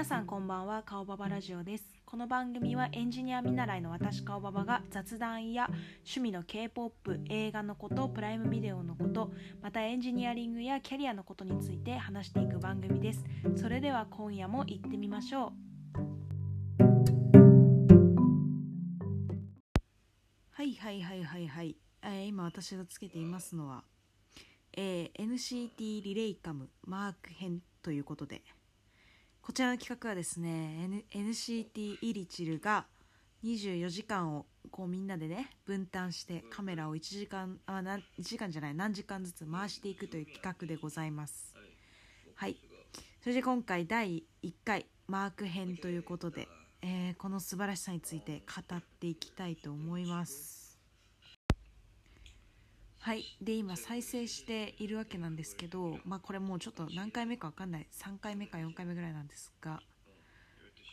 皆さんこんばんは。顔ババラジオです。この番組はエンジニア見習いの私顔ババが雑談や趣味の K-POP 映画のことプライムビデオのことまたエンジニアリングやキャリアのことについて話していく番組です。それでは今夜も行ってみましょう。はいはいはいはいはい、えー今私がつけていますのは、えー NCT リレイカムマーク編ということでこちらの企画はですね、N、NCT イリチルが24時間をこうみんなでね分担してカメラを1時間あな1時間じゃない何時間ずつ回していくという企画でございます。はい。それで今回第1回マーク編ということで、えーこの素晴らしさについて語っていきたいと思います。はい。で今再生しているわけなんですけどまあこれもうちょっと何回目か分かんない。3回目か4回目ぐらいなんですが。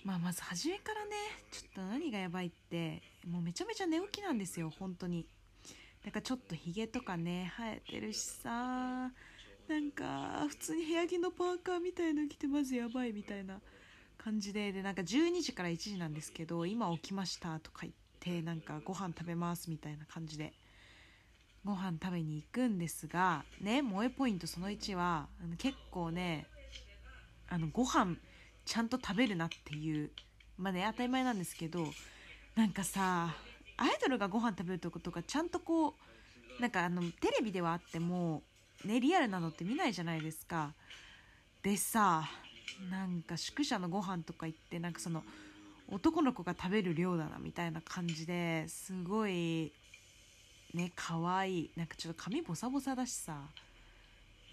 まあまず初めからねちょっと何がやばいってもうめちゃめちゃ寝起きなんですよ本当に。なんかちょっとヒゲとかね生えてるしさ。なんか普通に部屋着のパーカーみたいの着てまずやばいみたいな感じで。でなんか12時から1時なんですけど今起きましたとか言ってなんかご飯食べますみたいな感じで。ご飯食べに行くんですがね萌えポイントその1は結構ねあのご飯ちゃんと食べるなっていうまあね当たり前なんですけどなんかさアイドルがご飯食べるとことかちゃんとこうなんかあのテレビではあってもねリアルなのって見ないじゃないですか。でさなんか宿舎のご飯とか行ってなんかその男の子が食べる量だなみたいな感じですごいね可愛い。なんかちょっと髪ボサボサだしさ。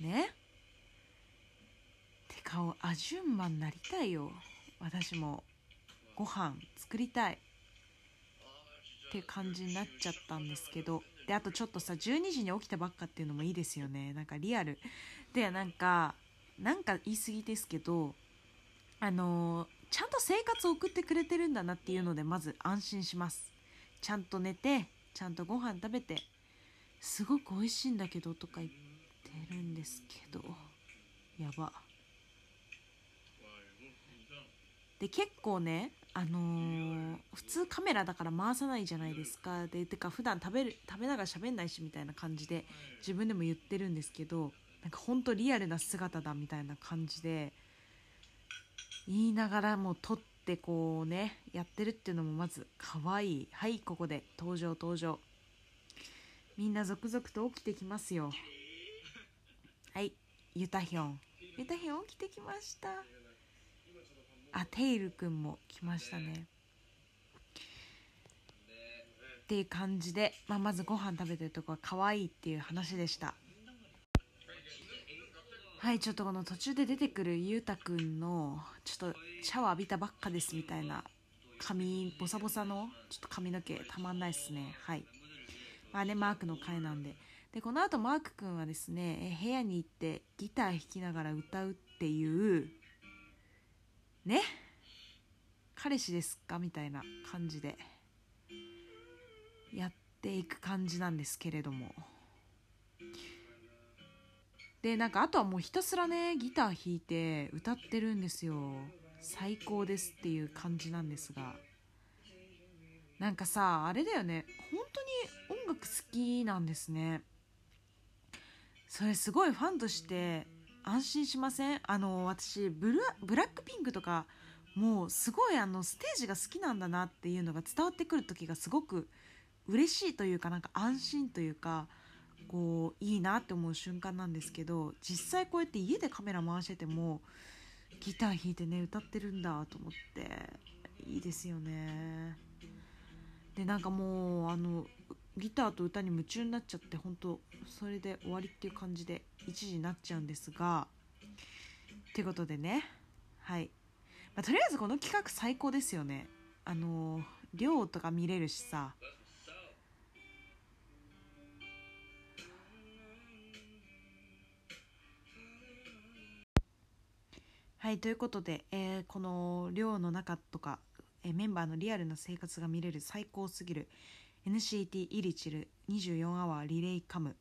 ね？てかアジュンマンなりたいよ。私も。ご飯作りたい。って感じになっちゃったんですけど。であとちょっとさ12時に起きたばっかっていうのもいいですよね。なんかリアル。でなんかなんか言い過ぎですけどあのちゃんと生活を送ってくれてるんだなっていうのでまず安心します。ちゃんと寝てちゃんとご飯食べてすごく美味しいんだけどとか言ってるんですけどやば。で結構ねあのー普通カメラだから回さないじゃないですか。でてか普段食べる食べながら喋んないしみたいな感じで自分でも言ってるんですけどなんかほんとリアルな姿だみたいな感じで言いながらもう撮ってこうねやってるっていうのもまず可愛い。はいここで。登場登場。みんな続々と起きてきますよ。はいユタヒョン。ユタヒョン起きてきました。あテイルくんも来ましたね。っていう感じで、まあ、まずご飯食べてるとこは可愛いっていう話でした。はいちょっとこの途中で出てくるゆうたくんのちょっとシャワー浴びたばっかですみたいな髪ボサボサのちょっと髪の毛たまんないですね。はい。まあねマークの回なんででこの後マークくんはですね部屋に行ってギター弾きながら歌うっていうね？彼氏ですかみたいな感じでやっていく感じなんですけれども。でなんかあとはもうひたすらねギター弾いて歌ってるんですよ。最高ですっていう感じなんですが。なんかさあれだよね。本当に音楽好きなんですね。それすごいファンとして安心しません？あの私ブルブラックピンクとかもうすごいあのステージが好きなんだなっていうのが伝わってくる時がすごく嬉しいというかなんか安心というかこういいなって思う瞬間なんですけど実際こうやって家でカメラ回しててもギター弾いてね歌ってるんだと思っていいですよね。でなんかもうあのギターと歌に夢中になっちゃって本当それで終わりっていう感じで1時になっちゃうんですがということでね。はい、まあ、とりあえずこの企画最高ですよね。あの量とか見れるしさ。はいということで、えー、この寮の中とか、えー、メンバーのリアルな生活が見れる最高すぎる NCT イリチル24アワーリレイカム。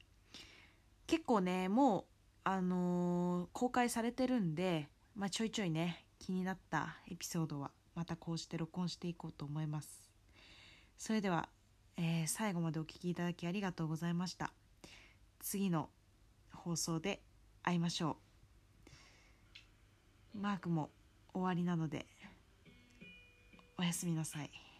結構ねもう、あのー、公開されてるんで、まあ、ちょいちょいね気になったエピソードはまたこうして録音していこうと思います。それでは、えー、最後までお聴きいただきありがとうございました。次の放送で会いましょう。マークも終わりなのでおやすみなさい。